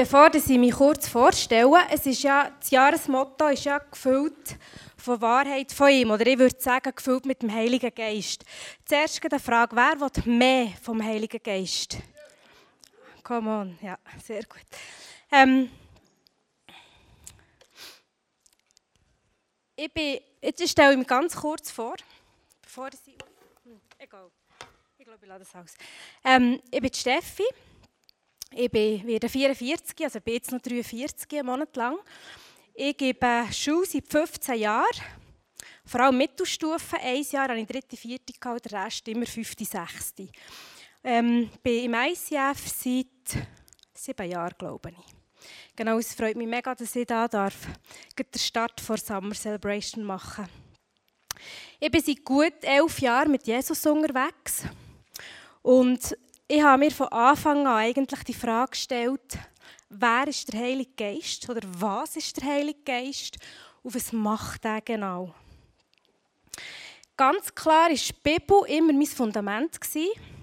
bevor ich mich kurz vorstelle, es ist ja, das Jahresmotto ist ja gefüllt von Wahrheit von ihm. Oder ich würde sagen, gefüllt mit dem Heiligen Geist. Zuerst eine Frage, wer will mehr vom Heiligen Geist? Come on, ja, sehr gut. Ähm, ich bin, jetzt stelle ich mich ganz kurz vor, bevor ich. Hm, egal, ich glaube, ich lade das aus. Ähm, ich bin Steffi, ich bin, werde 44, also bin jetzt noch 43 einen Monat lang. Ich gebe Schule seit 15 Jahren, vor allem Mittelstufe. Ein Jahr habe ich dritte, vierte gehabt, der Rest immer fünfte, sechste. Ähm, bin im ICF seit sieben Jahren, glaube ich. Genau, es freut mich mega, dass ich da darf, den Start vor Summer Celebration machen. Ich bin seit gut elf Jahren mit Jesus unterwegs und ich habe mir von Anfang an eigentlich die Frage gestellt, wer ist der Heilige Geist oder was ist der Heilige Geist und was macht er genau? Ganz klar war die Bibel immer mein Fundament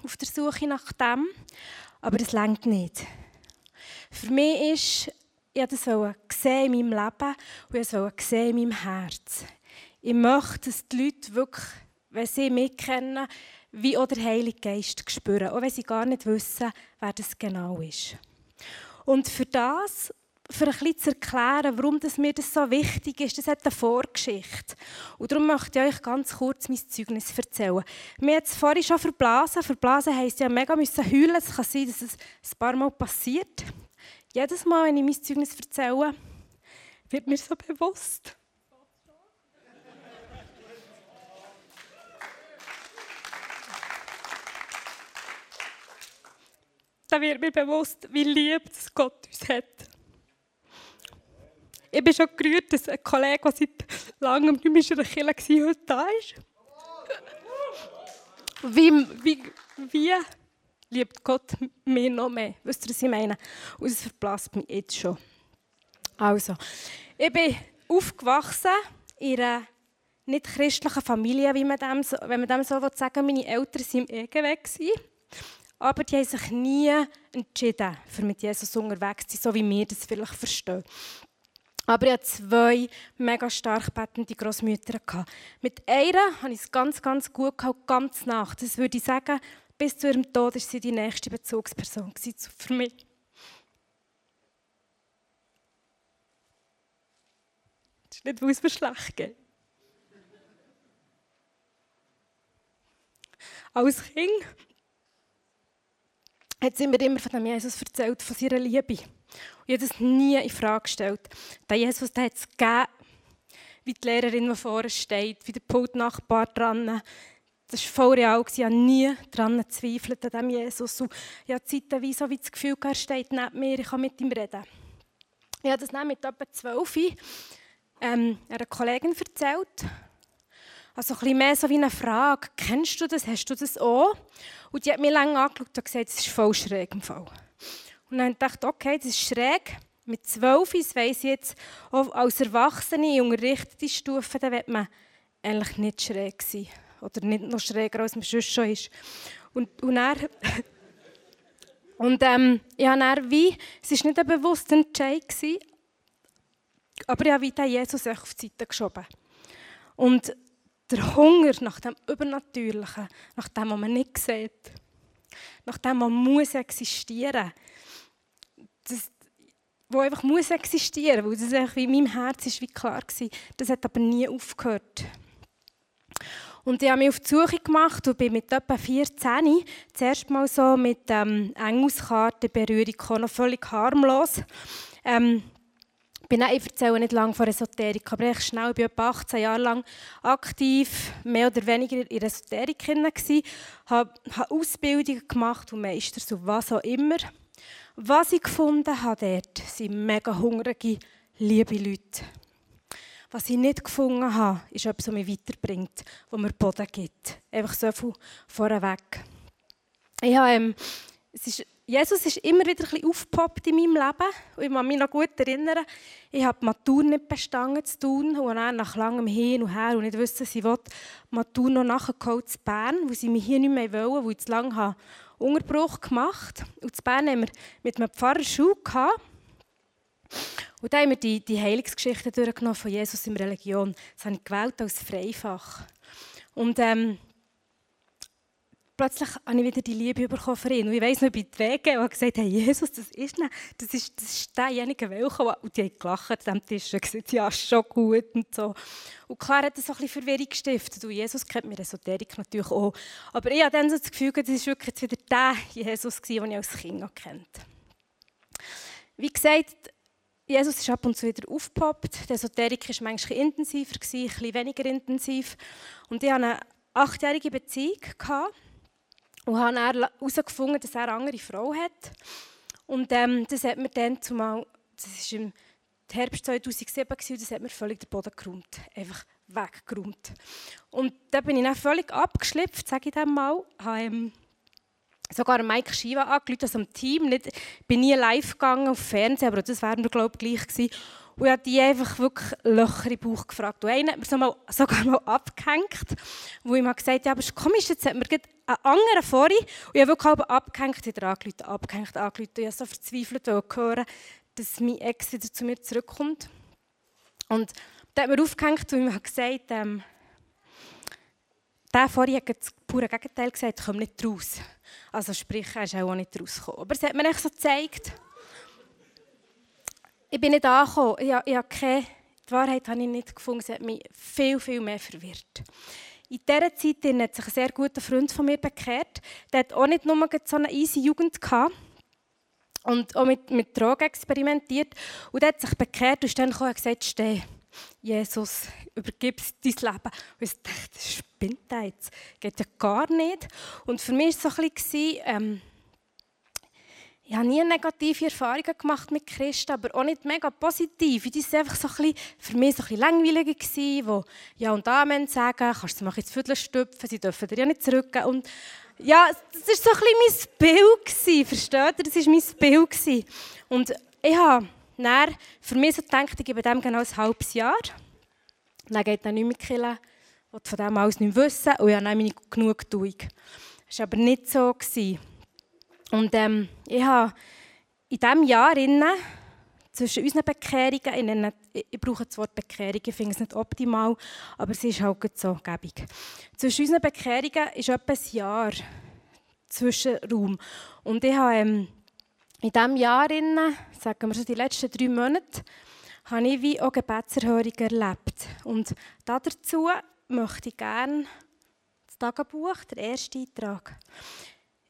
auf der Suche nach dem, aber das längt nicht. Für mich ist, ich das gesehen in meinem Leben und ich es gesehen in meinem Herz. Ich möchte, dass die Leute wirklich, wenn sie mich kennen, wie auch der Heilige Geist spüren, auch wenn sie gar nicht wissen, wer das genau ist. Und für das für ein bisschen zu erklären, warum das mir das so wichtig ist, das hat eine Vorgeschichte. Und darum möchte ich euch ganz kurz mein Zeugnis erzählen. Mir hat es vorhin schon verblasen. Verblasen heisst ja mega müssen heulen. Es kann sein, dass es ein paar Mal passiert. Jedes Mal, wenn ich mein Zeugnis erzähle, wird mir so bewusst. Da wird mir bewusst, wie lieb Gott uns hat. Ich bin schon gerührt, dass ein Kollege, der seit langem nicht mehr in der Kirche war, heute da ist. Wie, wie, wie liebt Gott mir noch mehr? Wisst ihr, was ich meine? Und es verblasst mich jetzt schon. Also, ich bin aufgewachsen in einer nicht christlichen Familie, wie man dem wenn man dem so sagen will. Meine Eltern waren im Egenweg. Aber die haben sich nie entschieden, für mit Jesus unterwegs zu sein, so wie wir das vielleicht verstehen. Aber ich hatte zwei mega stark betende Großmütter. Mit einer hatte ich es ganz, ganz gut gehabt, ganz nach. Das würde ich sagen, bis zu ihrem Tod war sie die nächste Bezugsperson für mich. Das ist nicht, weil es mir schlecht geht. Als Kind hat sie mir immer von dem Jesus erzählt, von seiner Liebe. Und ich habe das nie in Frage gestellt. Der Jesus der hat es gegeben, wie die Lehrerin, die vorne steht, wie der Pultnachbar dran. Das war voll real. Ich habe nie daran gezweifelt, an diesem Jesus. Und ich habe zeitweise so das Gefühl, er steht neben mir, ich kann mit ihm reden. Ich habe das dann mit etwa zwölf ähm, einer Kollegin erzählt. Also ein bisschen mehr so wie eine Frage. Kennst du das? Hast du das auch? Und die hat mich lange angeschaut und gesagt, das ist voll schräg im Fall. Und dann dachte ich, okay, das ist schräg. Mit zwölf, das weiss ich jetzt, als Erwachsene in unterrichtete Stufen, da wird man eigentlich nicht schräg sein. Oder nicht noch schräger, als man sonst schon ist. Und, und dann... und ähm, ich habe dann wie... Es war nicht ein bewusster Entscheid, aber ich habe wie Jesus auf die Seite geschoben. Und der Hunger nach dem Übernatürlichen, nach dem, was man nicht sieht, nach dem, was muss existieren das, wo einfach muss existieren, weil das einfach in meinem Herz ist wie klar war. Das hat aber nie aufgehört. Und ich habe mich auf die Suche gemacht und bin mit etwa 14 zuerst mal so mit ähm, Engelskarte Berührung gekommen, völlig harmlos. Ähm, bin auch, ich erzähle nicht lange von Esoterik, aber ich schnell, ich war etwa 18 Jahre lang aktiv, mehr oder weniger in Esoterik gewesen, habe, habe Ausbildungen gemacht und Meister, so was auch immer. Was ich gefunden habe dort, sind mega hungrige, liebe Leute. Was ich nicht gefunden habe, ist etwas, was mich weiterbringt, was mir Boden gibt. Einfach so viel vorweg. Ich habe, ähm, es ist Jesus ist immer wieder ein aufgepoppt in meinem Leben. Und ich kann mich noch gut erinnern, ich habe die Matur nicht bestanden zu tun und dann nach langem Hin und Her und nicht wissen, sie will die Matur noch nachgeholt zu Bern, weil sie mich hier nicht mehr wollen, weil ich zu lange habe Unterbruch gemacht habe. Und zu Bern haben wir mit einem Pfarrer Schule gehabt. Und da haben wir die, die Heilungsgeschichte durchgenommen von Jesus in Religion. Das habe ich gewählt als Freifach. Und ähm, plötzlich habe ich wieder die Liebe bekommen für ihn. Und ich weiss noch, ich bin die gesagt, hey, Jesus, das ist nicht, das ist, das ist derjenige, welcher, und die haben gelacht am Tisch und gesagt, ja, schon gut und so. Und klar hat das so ein bisschen Verwirrung gestiftet. Und Jesus kennt mir Esoterik natürlich auch. Aber ich habe dann so das Gefühl, das war wirklich wieder der Jesus, den ich als Kind noch kennt. Wie gesagt, Jesus ist ab und zu wieder aufgepoppt. Die Esoterik war manchmal intensiver, ein bisschen weniger intensiv. Und ich hatte eine achtjährige Beziehung. Und habe dann herausgefunden, dass er eine andere Frau hat. Und ähm, das hat mir dann zumal, das war im Herbst 2007, und das hat mir völlig den Boden geräumt. Einfach weggeräumt. Und da bin ich dann völlig abgeschlüpft, sage ich dem mal. Habe, ähm, sogar Mike Shiva angerufen, also am Team. Nicht, bin nie live gegangen auf Fernsehen, aber das wäre mir, glaube ich, gleich gewesen. Und ich habe die einfach wirklich Löcher im Bauch gefragt. Und einer hat mir so sogar mal abgehängt, wo ich mal gesagt habe, ja, aber es ist komisch, jetzt hat mir einen anderen vorhin, und ich habe wirklich halb abgehängt, wieder angerufen, abgehängt, angerufen. Ich habe so verzweifelt hören, dass mein Ex wieder zu mir zurückkommt. Und dann hat mir aufgehängt und ich habe gesagt, ähm, der vorhin hat das pure Gegenteil gesagt, komm nicht raus. Also sprich, er ist auch nicht rausgekommen. Aber es hat mir echt so gezeigt, ich bin nicht angekommen. Ich, ich habe keine, die Wahrheit habe ich nicht gefunden. Sie hat mich viel, viel mehr verwirrt. In dieser Zeit hat sich ein sehr guter Freund von mir bekehrt. Der hat auch nicht nur so eine easy Jugend gehabt und auch mit, mit Drogen experimentiert. Und er hat sich bekehrt und ist dann gekommen und gesagt, steh, Jesus, übergib dein Leben. Und ich dachte, das spinnt jetzt. Geht ja gar nicht. Und für mich war es so ein bisschen, ähm, ich habe nie negative Erfahrungen gemacht mit Christen, aber auch nicht mega positiv. Das war einfach so ein bisschen, für mich so ein bisschen langweilig, gewesen, wo Ja und Amen sagen, kannst du mal ins Viertel stüpfen, sie dürfen dir ja nicht zurückgeben. Und ja, das war so ein bisschen mein Bild, versteht ihr? Das war mein Bild. Und ich habe dann für mich so gedacht, ich gebe dem genau ein halbes Jahr. Dann geht er nicht mehr killen, will von dem alles nicht wissen und ich habe dann meine Genugtuung. Das war aber nicht so. Gewesen. Und ähm, ich habe in diesem Jahr innen, zwischen unseren Bekehrungen, ich, ich brauche das Wort Bekehrung, ich finde es nicht optimal, aber es ist halt so gäbig. Zwischen unseren Bekehrungen ist etwa ein Jahr Zwischenraum. Und ich habe ähm, in diesem Jahr, innen, sagen wir so die letzten drei Monate, habe ich wie auch Gebetserhörung erlebt. Und dazu möchte ich gerne das Tagebuch, der erste Eintrag.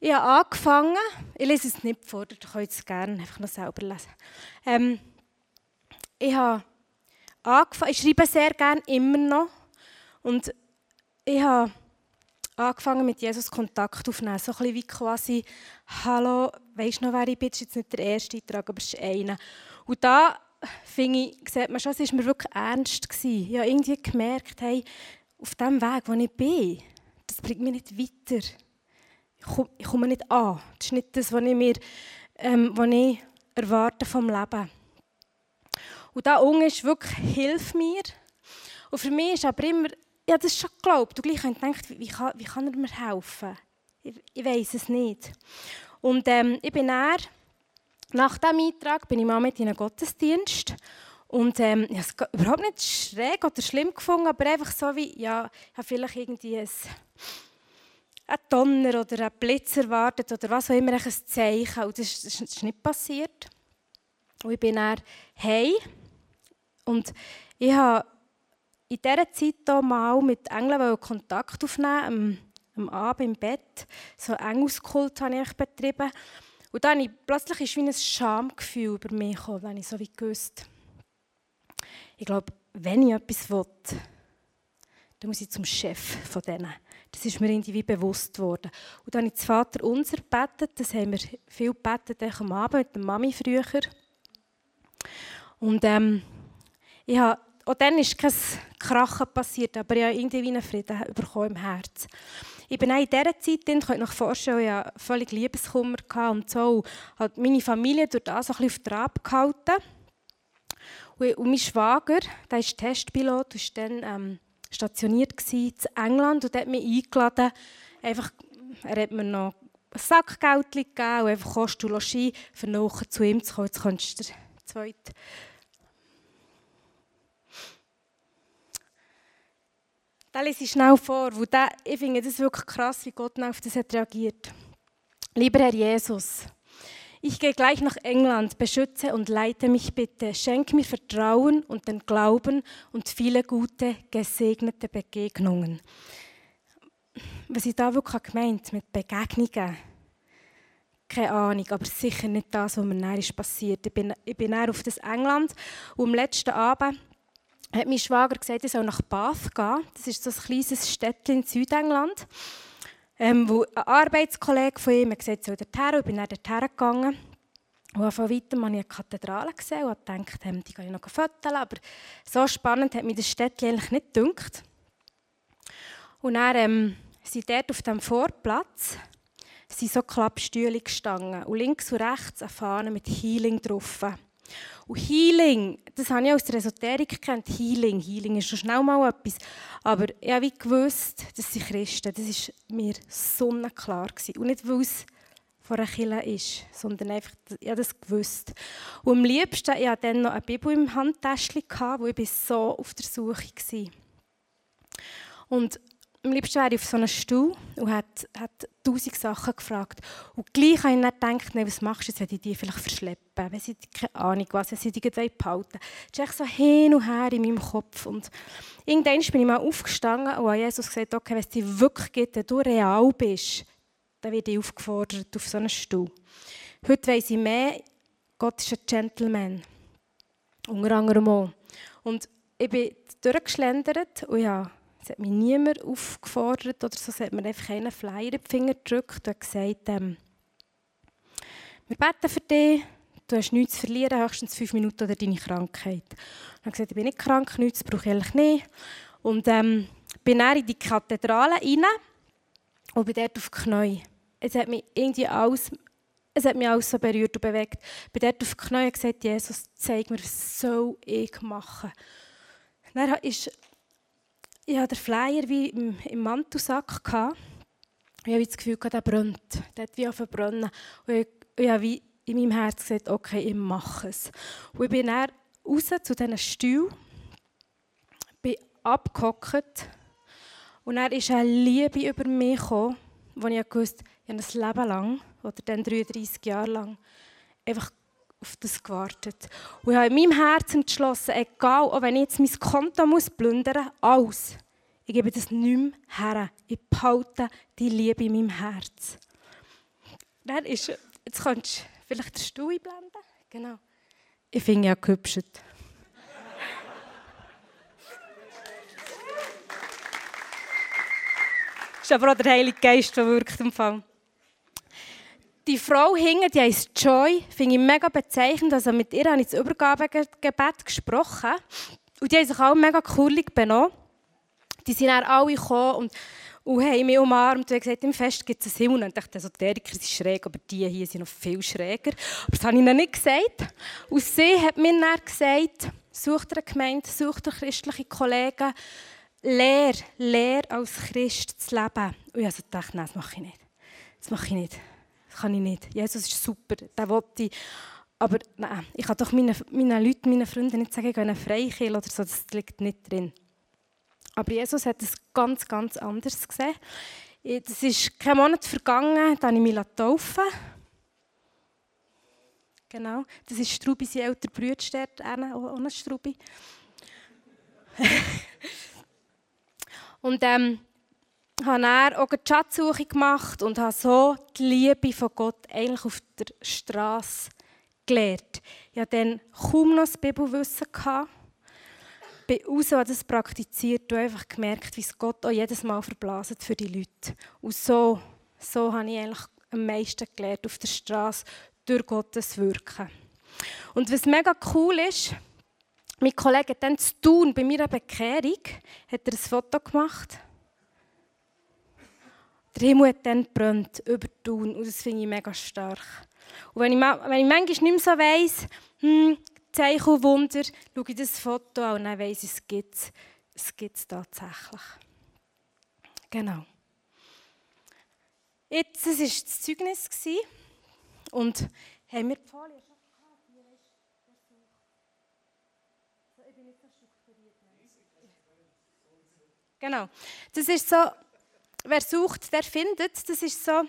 Ich habe angefangen, ich lese es nicht vor, ihr könnt es gerne einfach noch selber lesen. Ähm, ich habe angefangen, ich schreibe sehr gerne immer noch und ich habe angefangen mit Jesus Kontakt aufzunehmen, so ein bisschen wie quasi, hallo, weisst du noch, wer ich bin? Das ist jetzt nicht der erste Eintrag, aber es ist einer. Und da finde ich, sieht man schon, es war mir wirklich ernst. Gewesen. Ich habe irgendwie gemerkt, hey, auf dem Weg, wo ich bin, das bringt mich nicht weiter ich komme, ich komme nicht an. Das ist nicht das, was ich, mir, ähm, was ich erwarte vom Leben. Und da unten ist wirklich, hilf mir. Und für mich ist aber immer, ja, das schon geglaubt. Und gleich habe ich gedacht, wie kann, wie kann er mir helfen? Ich, ich weiß es nicht. Und ähm, ich bin dann, nach diesem Eintrag bin ich mal mit in einen Gottesdienst. Und ähm, ich habe es überhaupt nicht schräg oder schlimm gefunden, aber einfach so wie, ja, ich habe vielleicht irgendwie ein ein Donner oder ein Blitz erwartet oder was auch immer, ein Zeichen. Und das, das ist nicht passiert. Und ich bin dann hey und ich habe in dieser Zeit hier mal mit Engeln Kontakt aufnehmen, am, am Abend im Bett. So Engelskult habe ich betrieben. Und dann ist plötzlich ist wie ein Schamgefühl über mich gekommen, wenn ich so wie gewusst. Ich glaube, wenn ich etwas will, dann muss ich zum Chef von denen. Das ist mir irgendwie bewusst worden. Und dann habe ich das Vater unser gebetet. Das haben wir viel gebetet am Abend mit der Mami früher. Und ähm, ich habe, auch dann ist kein Krachen passiert, aber ich habe irgendwie einen Frieden bekommen im Herz. Ich bin auch in dieser Zeit, drin, könnt euch vorstellen, ich hatte völlig Liebeskummer und so. Und meine Familie durch das ein bisschen auf Trab gehalten. Und mein Schwager, der ist Testpilot, ist dann ähm, stationiert in England und hat mich eingeladen. Einfach, er hat mir noch ein Sackgeld gegeben und einfach Kost und Logis, für nachher zu ihm zu kommen. Jetzt könntest du dir zweite. Da lese ich schnell vor, wo der, ich finde das wirklich krass, wie Gott auf das hat reagiert. Lieber Herr Jesus, ich gehe gleich nach England, beschütze und leite mich bitte. Schenk mir Vertrauen und den Glauben und viele gute, gesegnete Begegnungen. Was ich da wirklich gemeint mit Begegnungen, keine Ahnung, aber sicher nicht das, was mir näher passiert. Ich bin, ich bin auf das England und am letzten Abend hat mein Schwager gesagt, ich soll nach Bath gehen. Das ist so ein kleines Städtchen in Südengland. Ähm, wo ein Arbeitskollege von ihm gesagt, soll dorthin. Ich bin dann dorthin gegangen. Und von weitem habe ich eine Kathedrale gesehen und gedacht, ähm, die kann ich noch fotografieren. Aber so spannend hat mich das Städtchen eigentlich nicht gedacht. Und dann ähm, sind dort auf dem Vorplatz sind so Klappstühle gestanden. Und links und rechts eine Fahne mit Healing drauf. Und Healing, das habe ich aus der Esoterik gekannt. Healing, Healing ist schon schnell mal etwas. Aber ich habe gewusst, das sind Christen. Das war mir sonnenklar. Und nicht, weil es von einer Kirche ist, sondern einfach, ich habe das gewusst. Und am liebsten, ich hatte dann noch eine Bibel im Handtäschchen, wo ich so auf der Suche war. Und am liebsten wäre ich auf so einem Stuhl und hat, hat tausend Sachen gefragt. Und gleich habe ich dann gedacht, nee, was machst du jetzt, wenn ich die vielleicht verschleppen? Wenn sie keine Ahnung was, wenn sie die behalten Das ist so hin und her in meinem Kopf. Und irgendwann bin ich mal aufgestanden und habe Jesus gesagt, okay, wenn es dir wirklich geht, wenn du real bist, dann werde ich aufgefordert auf so einen Stuhl. Heute weiss ich mehr, Gott ist ein Gentleman. Unter anderem auch. Und ich bin durchgeschlendert und ja, es hat mich niemand aufgefordert oder so, es hat mir einfach einen Flyer in die Finger gedrückt und gesagt, ähm, wir beten für dich, du hast nichts zu verlieren, höchstens fünf Minuten oder deine Krankheit. Ich habe gesagt, ich bin nicht krank, nichts brauche ich eigentlich nicht. Und ähm, bin dann in die Kathedrale rein und bin dort auf die Knie. Es hat mich irgendwie alles, es hat mich alles so berührt und bewegt. Ich bin dort auf die Knie und gesagt, Jesus, zeig mir, was soll ich machen? Dann ist ich hatte den Flyer wie im, im Mantelsack. Ich habe das Gefühl, der brennt. Der hat wie auf brennen. Und ich, ich habe wie in meinem Herz gesagt, okay, ich mache es. Und ich bin dann raus zu diesen Stuhl, bin abgehockt und dann ist eine Liebe über mich gekommen, wo ich wusste, ich habe ein Leben lang, oder dann 33 Jahre lang, einfach auf das gewartet. Und ich habe in meinem Herzen entschlossen, egal, wenn ich jetzt mein Konto muss plündern muss, alles. Ich gebe das nicht mehr her. Ich behalte die Liebe in meinem Herz. Dann ist, jetzt kannst du vielleicht den Stuhl einblenden. Genau. Ich finde ja gehübscht. ist aber auch der Heilige Geist, der wirkt im Fall die Frau hinten, die heisst Joy, finde ich mega bezeichnend. Also mit ihr habe ich das Übergabegebet gesprochen. Und die haben sich auch mega cool benommen. Die sind dann alle gekommen und, und haben mich umarmt und haben gesagt, im Fest gibt es einen Himmel. Und ich dachte, Esoteriker sind schräg, aber die hier sind noch viel schräger. Aber das habe ich ihnen nicht gesagt. Und sie hat mir dann gesagt, sucht eine Gemeinde, sucht eine christliche Kollegen, lehr, lehr als Christ zu leben. Und ich also dachte, nein, das mache ich nicht. Das mache ich nicht kann ich nicht. Jesus ist super, der wollte ich. Aber nein, ich kann doch meinen, meinen Leuten, meinen Freunden nicht sagen, ich gehe in eine Freikirche oder so, das liegt nicht drin. Aber Jesus hat es ganz, ganz anders gesehen. Es ist kein Monat vergangen, da habe ich mich taufen Genau, das ist Strubi, sein älterer Bruder, auch eine Strubi. und ähm, habe dann auch eine Schatzsuche gemacht und habe so die Liebe von Gott eigentlich auf der Straße gelernt. Ich hatte dann kaum noch das Bibelwissen. Ich bin raus, habe das praktiziert und einfach gemerkt, wie es Gott auch jedes Mal verblaset für die Leute. Und so, so habe ich eigentlich am meisten gelernt auf der Straße durch Gottes Wirken. Und was mega cool ist, mein Kollege hat dann zu tun bei meiner Bekehrung, hat er ein Foto gemacht der Himmel hat dann brennt über Tun und das finde ich mega stark. Und wenn ich, wenn ich manchmal nicht mehr so weiss, hm, Zeichen und Wunder, schaue ich das Foto an und dann weiss ich, es gibt es. Es gibt es tatsächlich. Genau. Jetzt, war das Zeugnis und haben wir die Folie? Ich bin nicht so strukturiert. Ich Genau. Das ist so wer sucht, der findet. Das ist so,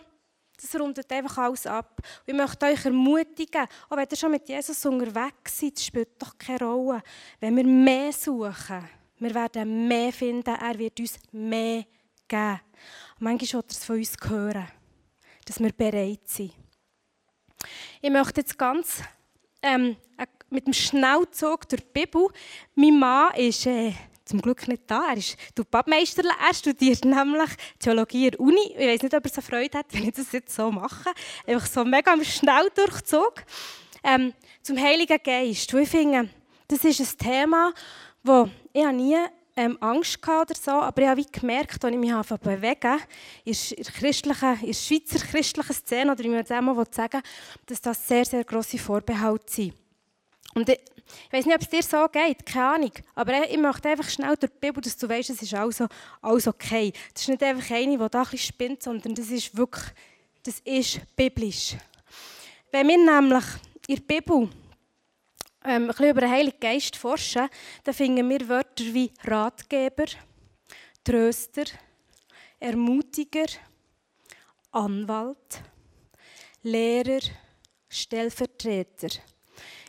das rundet einfach alles ab. Und ich möchte euch ermutigen, auch wenn ihr schon mit Jesus unterwegs seid, spielt doch keine Rolle. Wenn wir mehr suchen, wir werden mehr finden, er wird uns mehr geben. Manchmal wird er es von uns hören, dass wir bereit sind. Ich möchte jetzt ganz ähm, mit dem Schnellzug durch die Bibel. Mein Mann ist äh, zum Glück nicht da. Er ist Badmeister. Er studiert nämlich Theologie in der Uni. Ich weiß nicht, ob er so Freude hat, wenn ich das jetzt so mache. Einfach so mega im Schnelldurchzug. Ähm, zum Heiligen Geist. ich finde, das ist ein Thema, wo ich nie ähm, Angst hatte oder so, aber ich habe gemerkt, als ich mich bewegen in der, christlichen, in der Schweizer christlichen Szene, oder wie man das mal sagen dass das sehr, sehr grosse Vorbehalte sind. Und ich, ich weiß nicht, ob es dir so geht, keine Ahnung. Aber ich möchte einfach schnell durch die Bibel, dass du weißt, es ist alles, alles okay. Das ist nicht einfach eine, die da ein bisschen spinnt, sondern das ist wirklich, das ist biblisch. Wenn wir nämlich in der Bibel ähm, ein bisschen über den Heiligen Geist forschen, dann finden wir Wörter wie Ratgeber, Tröster, Ermutiger, Anwalt, Lehrer, Stellvertreter.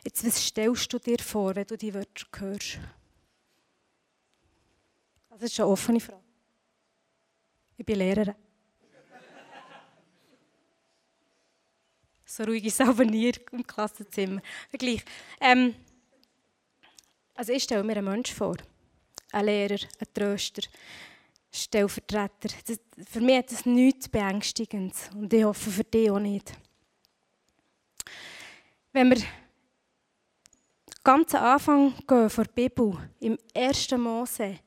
Jetzt, was stellst du dir vor, wenn du die Wörter hörst? Das ist eine offene Frage. Ich bin Lehrerin. so ruhig ist es aber nie im Klassenzimmer. Gleich. Ähm, also ich stelle mir einen Menschen vor. Einen Lehrer, einen Tröster, Stellvertreter. Das, für mich hat das nichts Beängstigendes. Und ich hoffe für dich auch nicht. Wenn wir ganz Anfang gehen vor der Bibel, im 1. Mose,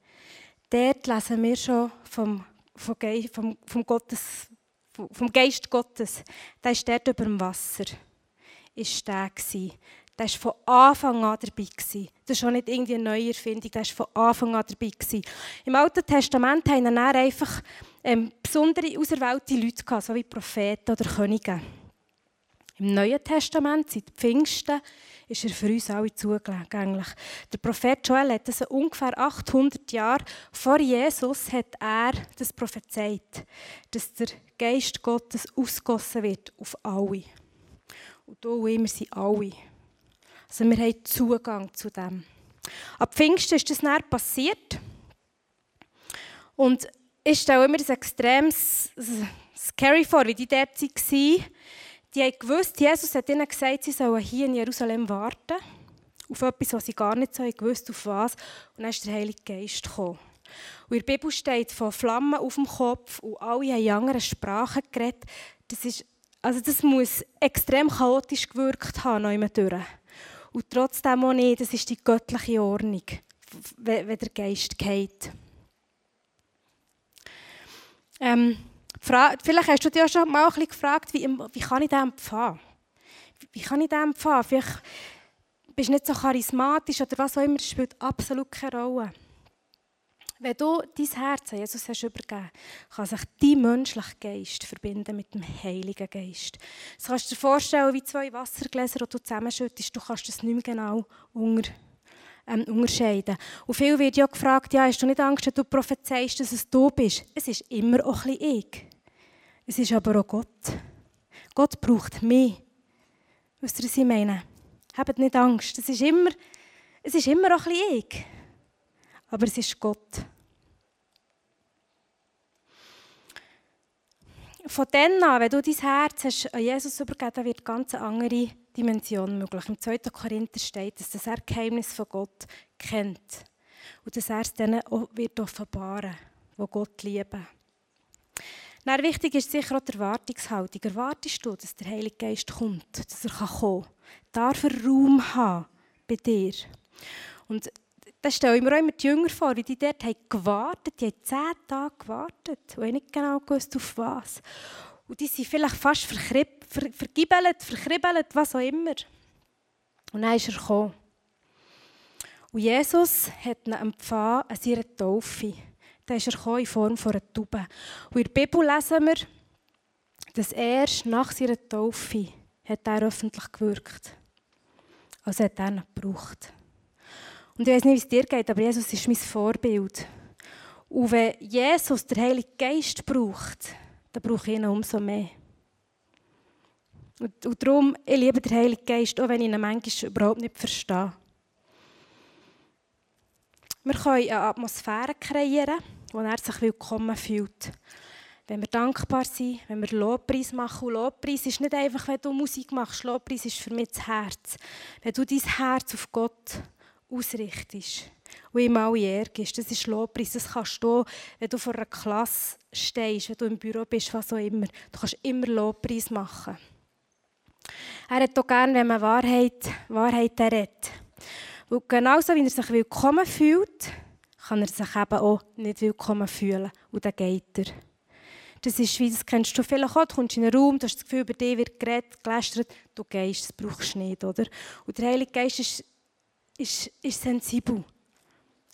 dort lesen wir schon vom, vom, vom, vom, Gottes, vom Geist Gottes. Der ist dort über dem Wasser. Ist der gewesen. Der war von Anfang an dabei. Das ist auch nicht irgendwie eine neue Erfindung, der war von Anfang an dabei. Im Alten Testament haben dann einfach ähm, besondere, auserwählte Leute so wie Propheten oder Könige. Im Neuen Testament, seit Pfingsten, ist er für uns alle zugänglich. Der Prophet Joel hat das ungefähr 800 Jahre vor Jesus hat er das prophezeit, dass der Geist Gottes ausgossen wird auf alle. Und du und wir sind alle. Also wir haben Zugang zu dem. Ab Pfingsten ist das dann passiert. Und ich stelle mir das extrem scary vor, wie die dort waren die haben gewusst, Jesus hat ihnen gesagt, sie sollen hier in Jerusalem warten. Auf etwas, was sie gar nicht so gewusst, auf was. Und dann ist der Heilige Geist gekommen. Und in der Bibel steht von Flammen auf dem Kopf und alle haben in anderen Sprachen geredet. Das, ist, also das muss extrem chaotisch gewirkt haben, noch durch. Und trotzdem auch nicht, das ist die göttliche Ordnung, wenn der Geist geht. Ähm, Vielleicht hast du dich auch schon mal ein bisschen gefragt, wie, wie kann ich den empfangen? Wie kann ich den empfangen? Vielleicht bist du nicht so charismatisch oder was auch immer, das spielt absolut keine Rolle. Wenn du dein Herz an Jesus hast übergeben, kann sich dein menschlicher Geist verbinden mit dem Heiligen Geist. Das kannst du dir vorstellen wie zwei Wassergläser, die du zusammenschüttest. Du kannst das nicht mehr genau unter, ähm, unterscheiden. Und viel wird ja gefragt, ja, hast du nicht Angst, wenn du prophezeist, dass es du bist? Es ist immer auch ein bisschen ich. Es ist aber auch Gott. Gott braucht mich. Wisst ihr, was ich meine? Habt nicht Angst. Es ist immer, es ist immer auch ein bisschen ich. Aber es ist Gott. Von dann an, wenn du dein Herz hast an Jesus übergeben wird ganz eine andere Dimension möglich. Im 2. Korinther steht, dass das er Geheimnis von Gott kennt. Und dass er es denen auch wird offenbaren, die Gott lieben. Dann wichtig ist sicher auch die Erwartungshaltung. Erwartest du, dass der Heilige Geist kommt, dass er kommen kann? Darf er Raum haben bei dir? Und da stelle ich mir auch immer die Jünger vor, wie die dort haben gewartet Die haben zehn Tage gewartet und nicht genau gewusst, auf was. Und die sind vielleicht fast ver vergibbelt, verkribbelt, was auch immer. Und dann ist er gekommen. Und Jesus hat ihn empfangen an seiner Taufe. Dann ist er in Form von einer Taube. Und in der Bibel lesen wir, dass erst nach seiner Taufe hat er öffentlich gewirkt. Also hat er ihn gebraucht. Und ich weiß nicht, wie es dir geht, aber Jesus ist mein Vorbild. Und wenn Jesus den Heiligen Geist braucht, dann brauche ich ihn umso mehr. Und, und darum, ich liebe den Heiligen Geist, auch wenn ich ihn manchmal überhaupt nicht verstehe. Wir können eine Atmosphäre kreieren, wo er sich willkommen fühlt. Wenn wir dankbar sind, wenn wir Lobpreis machen. Und Lobpreis ist nicht einfach, wenn du Musik machst. Lobpreis ist für mich das Herz. Wenn du dein Herz auf Gott ausrichtest und ihm alle ärgerst, das ist Lobpreis. Das kannst du, wenn du vor einer Klasse stehst, wenn du im Büro bist, was auch immer. Du kannst immer Lobpreis machen. Er hat auch gerne, wenn man Wahrheit, Wahrheit redet. Weil genauso wie er sich willkommen fühlt, kann er sich eben auch nicht willkommen fühlen. Und dann geht er. Das ist wie, das kennst du vielleicht auch, du kommst in einen Raum, du hast das Gefühl, über dich wird geredet, gelästert, du gehst, das brauchst du nicht, oder? Und der Heilige Geist ist, ist, ist sensibel.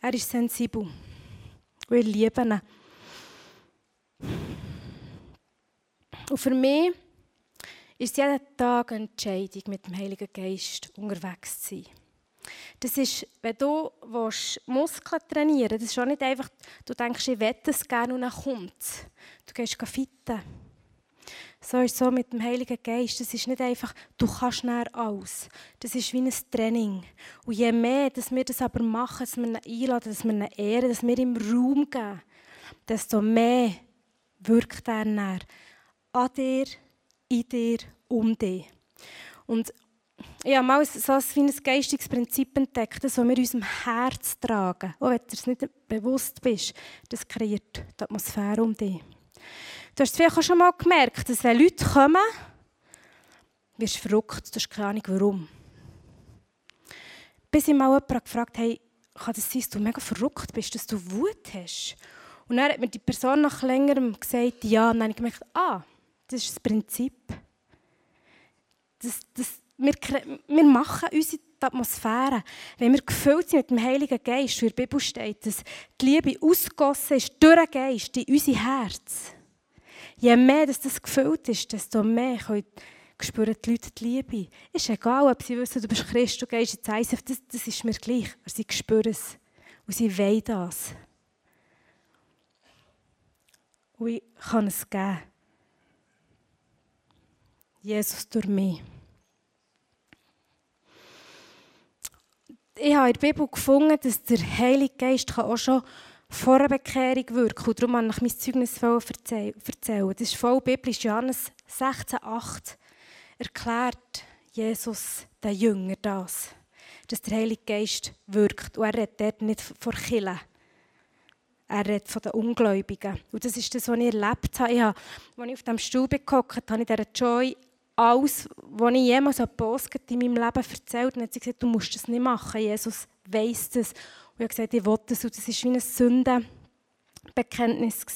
Er ist sensibel. Und ich liebe ihn. Und für mich ist jeden Tag eine Entscheidung, mit dem Heiligen Geist unterwegs zu sein. Das ist, wenn du Muskeln trainieren willst, das ist auch nicht einfach, du denkst, ich wette es gerne und dann kommt es. Du gehst fitten. So ist es so mit dem Heiligen Geist. Das ist nicht einfach, du kannst näher alles. Das ist wie ein Training. Und je mehr, dass wir das aber machen, dass wir ihn einladen, dass wir ihn ehren, dass wir ihm Raum geben, desto mehr wirkt er näher. An dir, in dir, um dich. Und ich habe mal so ein geistiges Prinzip entdeckt, das wir in unserem Herz tragen. Auch wenn du es nicht bewusst bist, das kreiert die Atmosphäre um dich. Du hast es vielleicht auch schon mal gemerkt, dass wenn Leute kommen, wirst du verrückt, du hast keine Ahnung warum. Bis ich mal jemanden gefragt habe, kann das sein, dass du mega verrückt bist, dass du Wut hast? Und dann hat mir die Person nach längerem gesagt, ja. Und dann habe ich gemerkt, ah, das ist das Prinzip. Das, das, wir, wir machen unsere Atmosphäre. Wenn wir gefüllt sind mit dem Heiligen Geist, wie in der Bibel steht, dass die Liebe ausgossen ist durch den Geist in unser Herz. Je mehr dass das gefüllt ist, desto mehr spüren die Leute die Liebe. Ist egal, ob sie wissen, du bist Christ, du gehst ins ISF, das, das ist mir gleich. Aber sie spüren es. Und sie wollen das. Und ich kann es geben. Jesus durch mich. Ich habe in der Bibel gefunden, dass der Heilige Geist auch schon vor einer Bekehrung wirken Und darum wollte ich mein Zeugnis erzählen. Das ist voll biblisch. Johannes 16,8 erklärt Jesus den Jünger das, dass der Heilige Geist wirkt. Und er redet dort nicht vor Killen. Er redet von den Ungläubigen. Und das ist das, was ich erlebt habe. Ich habe als ich auf dem Stuhl gehockt habe, ich dieser Joy alles, was ich jemals an Postet in meinem Leben erzählt habe, hat sie gesagt, du musst das nicht machen. Jesus weiss das. Und ich habe gesagt, ich will das. Und das war wie ein Sündenbekenntnis.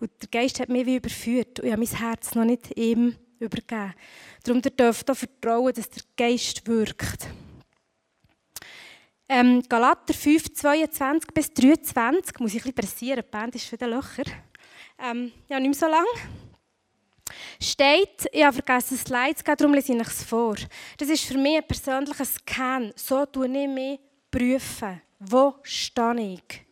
Und der Geist hat mich wie überführt. Und ich habe mein Herz noch nicht ihm übergeben. Darum dürft ihr vertrauen, dass der Geist wirkt. Ähm, Galater 5, 22 bis 23, muss ich ein bisschen pressieren, die Band ist den Löcher. Ähm, ja, nicht mehr so lange. Steht, ich habe vergessen, Slides zu darum lese ich es vor. Das ist für mich ein persönlicher Scan. So tue ich mich prüfen. Wo stehe ich?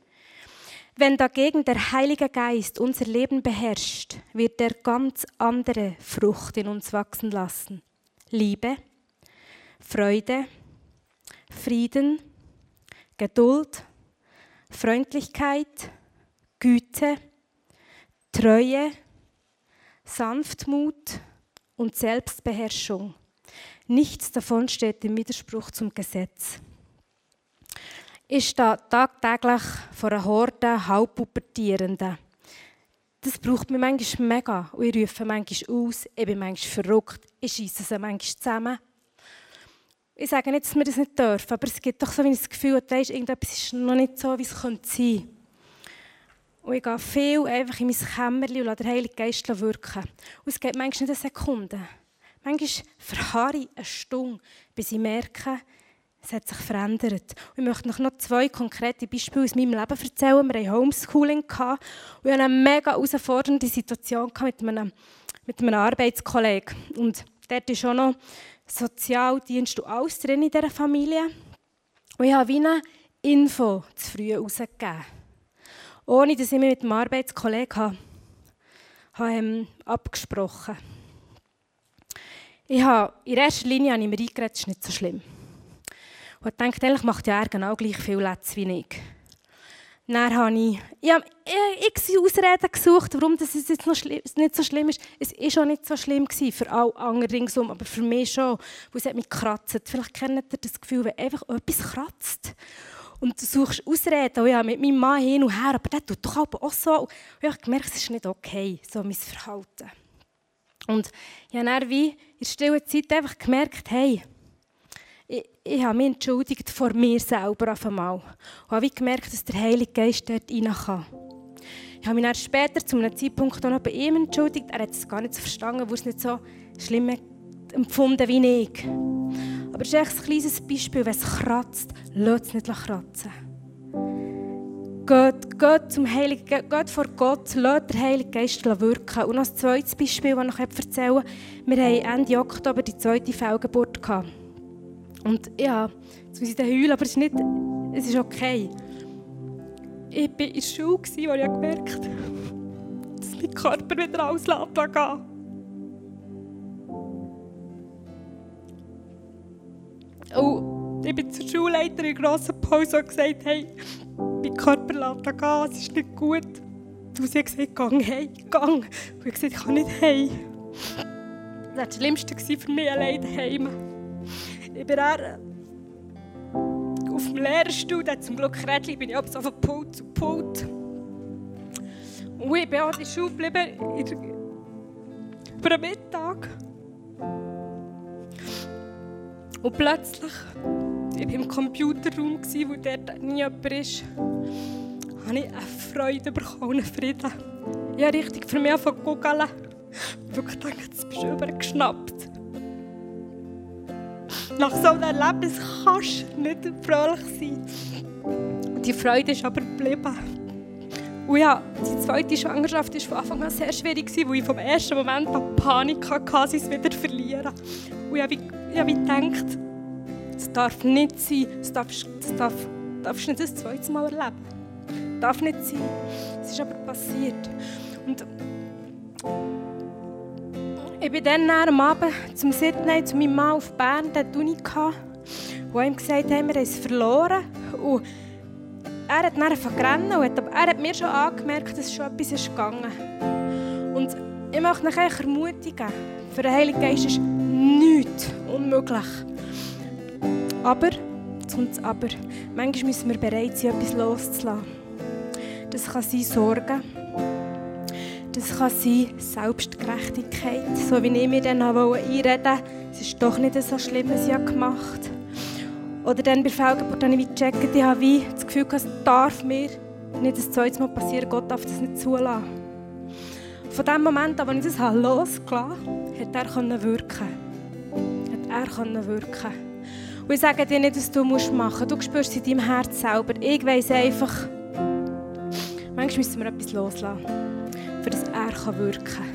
Wenn dagegen der Heilige Geist unser Leben beherrscht, wird er ganz andere Frucht in uns wachsen lassen. Liebe, Freude, Frieden, Geduld, Freundlichkeit, Güte, Treue, Sanftmut und Selbstbeherrschung. Nichts davon steht im Widerspruch zum Gesetz. Ich stehe tagtäglich vor einer Horde Halbpubertierenden. Das braucht mich manchmal mega. Und ich rufe manchmal aus, ich bin manchmal verrückt, ich schieße sie manchmal zusammen. Ich sage nicht, dass wir das nicht dürfen, aber es gibt doch so ein Gefühl, weißt, irgendetwas ist noch nicht so, wie es sein könnte. Und ich gehe viel einfach in mein Kämmerchen und lasse den Heiligen Geist wirken. Und es geht manchmal nicht eine Sekunde. Manchmal verharre ich eine Stunde, bis ich merke, es hat sich verändert. Und ich möchte noch zwei konkrete Beispiele aus meinem Leben erzählen. Wir hatten Homeschooling und ich hatte eine mega herausfordernde Situation mit einem, mit einem Arbeitskollegen. Und dort ist auch noch Sozialdienst und alles drin in dieser Familie. Und ich habe wie eine Info zu früh herausgegeben. Ohne dass ich mich mit dem Arbeitskollegen habe, habe, ähm, abgesprochen ich habe, In erster Linie habe ich mir eingeredet, das ist nicht so schlimm. Und ich dachte, eigentlich macht ja er genau gleich viel Letz wie ich. Dann habe ich, ich habe x Ausreden gesucht, warum das jetzt noch nicht so schlimm ist. Es war auch nicht so schlimm für alle anderen ringsum, aber für mich schon, weil es hat mich gekratzt. Vielleicht kennt ihr das Gefühl, wenn einfach etwas kratzt und suchst Ausreden, und ja, mit meinem Mann hin und her, aber der tut doch auch so. Und ich habe gemerkt, es ist nicht okay, so mein Verhalten. Und ich habe dann wie in der stillen Zeit einfach gemerkt, hey, ich, ich habe mich entschuldigt vor mir selber auf einmal. Und habe gemerkt, dass der Heilige Geist dort rein kann. Ich habe mich dann später zu einem Zeitpunkt auch noch bei ihm entschuldigt. Er hat es gar nicht so verstanden, wo es nicht so schlimm empfunden wie ich. Aber es ist echt ein kleines Beispiel, wenn es kratzt, lasst es nicht kratzen. Geht, geht zum Heiligen, geht vor Gott, lasst den Heiligen Geist wirken. Und noch ein zweites Beispiel, das ich noch erzählen Wir hatten Ende Oktober die zweite Fehlgeburt. Und ja, jetzt muss ich heulen, aber es ist, nicht, es ist okay. Ich war in der Schule, wo ich gemerkt habe, dass mein Körper wieder auslässt gehen. Und ich bin zur Schulleiterin in grossen Pause und gesagt, hey, mein Körper lässt gehen, es ist nicht gut. Und sie hat gesagt, gang hey, gang. Und ich habe gesagt, ich kann nicht heim. Das war das Schlimmste für mich allein daheim. Ich bin eher auf dem Lehrstuhl, dann zum Glück Rädchen, bin ich ab so von Pult zu Pult. Und ich bin auch in der Schule geblieben, über den Mittag. Und plötzlich, ich war im Computerraum, wo dort nie jemand ist, habe ich eine Freude bekommen, einen Frieden. Ich habe richtig für mich angefangen zu googeln. Ich habe gedacht, jetzt bist du übergeschnappt nach so einem Erlebnis kannst du nicht fröhlich sein. Die Freude ist aber geblieben. Und ja, die zweite Schwangerschaft war von Anfang an sehr schwierig, weil ich vom ersten Moment an Panik hatte, sie es wieder verlieren. Und habe, ich habe gedacht, das darf nicht sein, das darfst, das darf, darfst nicht das zweite Mal erleben. Das darf nicht sein. Es ist aber passiert. Und ich bin dann am Abend zum Sydney, zu meinem Mann auf Bern, der Uni wo ihm gesagt haben, wir haben es verloren. Und er hat dann angefangen rennen, er hat mir schon angemerkt, dass schon etwas ist gegangen. Und ich möchte euch ermutigen, für den Heiligen Geist ist nichts unmöglich. Aber, jetzt aber, manchmal müssen wir bereit sein, etwas loszulassen. Das kann sein Sorgen. Das kann sein Selbstgerechtigkeit, so wie ich mir dann einreden wollte, es ist doch nicht so schlimm, was ich gemacht. Oder dann bei Fehlgeburt habe ich gecheckt, ich habe das Gefühl, es darf mir nicht das zweite Mal passieren, Gott darf das nicht zulassen. Von dem Moment an, als ich das losgelassen habe, hat er wirken Er wirken Und ich sage dir nicht, was du machen musst. Du spürst es in deinem Herz selber. Ich weiss einfach, manchmal müssen wir etwas loslassen für das er wirken kann.